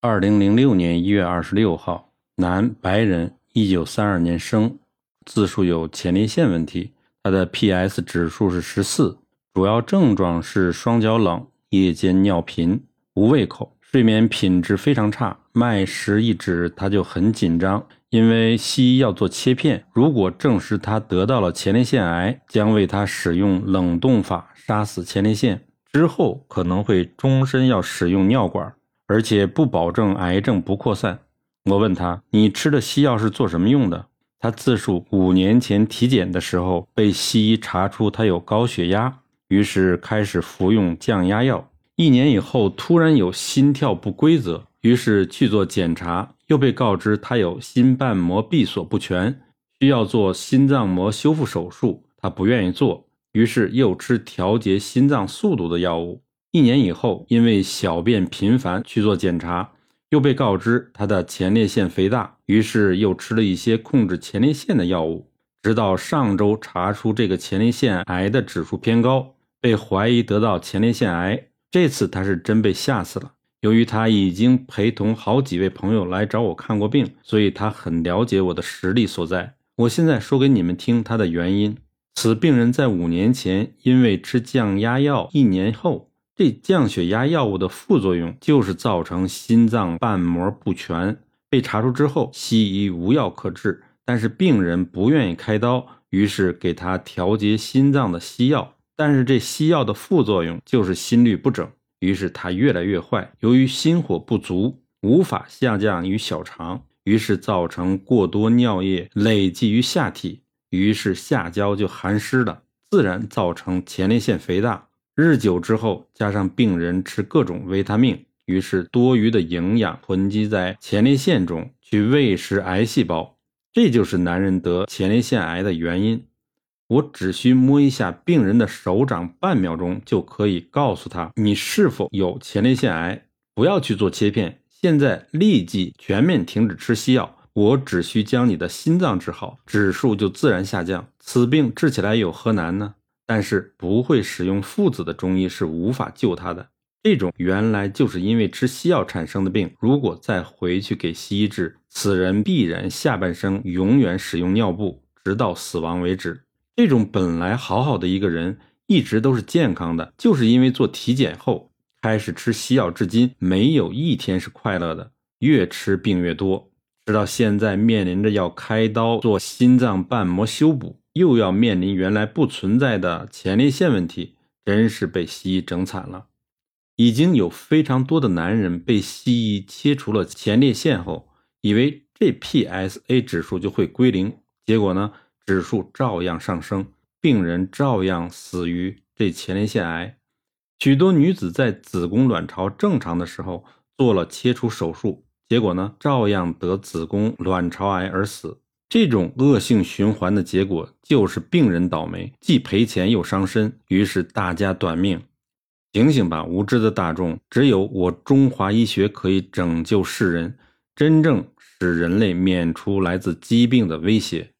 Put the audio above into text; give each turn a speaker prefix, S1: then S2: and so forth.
S1: 二零零六年一月二十六号，男，白人，一九三二年生，自述有前列腺问题，他的 PS 指数是十四，主要症状是双脚冷、夜间尿频、无胃口、睡眠品质非常差，脉时一指他就很紧张，因为西医要做切片，如果证实他得到了前列腺癌，将为他使用冷冻法杀死前列腺，之后可能会终身要使用尿管。而且不保证癌症不扩散。我问他：“你吃的西药是做什么用的？”他自述五年前体检的时候被西医查出他有高血压，于是开始服用降压药。一年以后突然有心跳不规则，于是去做检查，又被告知他有心瓣膜闭锁不全，需要做心脏膜修复手术。他不愿意做，于是又吃调节心脏速度的药物。一年以后，因为小便频繁去做检查，又被告知他的前列腺肥大，于是又吃了一些控制前列腺的药物，直到上周查出这个前列腺癌的指数偏高，被怀疑得到前列腺癌。这次他是真被吓死了。由于他已经陪同好几位朋友来找我看过病，所以他很了解我的实力所在。我现在说给你们听他的原因：此病人在五年前因为吃降压药，一年后。这降血压药物的副作用就是造成心脏瓣膜不全，被查出之后，西医无药可治，但是病人不愿意开刀，于是给他调节心脏的西药，但是这西药的副作用就是心律不整，于是他越来越坏。由于心火不足，无法下降于小肠，于是造成过多尿液累积于下体，于是下焦就寒湿了，自然造成前列腺肥大。日久之后，加上病人吃各种维他命，于是多余的营养囤积在前列腺中，去喂食癌细胞。这就是男人得前列腺癌的原因。我只需摸一下病人的手掌，半秒钟就可以告诉他你是否有前列腺癌。不要去做切片，现在立即全面停止吃西药。我只需将你的心脏治好，指数就自然下降。此病治起来有何难呢？但是不会使用附子的中医是无法救他的。这种原来就是因为吃西药产生的病，如果再回去给西医治，此人必然下半生永远使用尿布，直到死亡为止。这种本来好好的一个人，一直都是健康的，就是因为做体检后开始吃西药，至今没有一天是快乐的，越吃病越多，直到现在面临着要开刀做心脏瓣膜修补。又要面临原来不存在的前列腺问题，真是被西医整惨了。已经有非常多的男人被西医切除了前列腺后，以为这 PSA 指数就会归零，结果呢，指数照样上升，病人照样死于这前列腺癌。许多女子在子宫卵巢正常的时候做了切除手术，结果呢，照样得子宫卵巢癌而死。这种恶性循环的结果就是病人倒霉，既赔钱又伤身，于是大家短命。醒醒吧，无知的大众！只有我中华医学可以拯救世人，真正使人类免除来自疾病的威胁。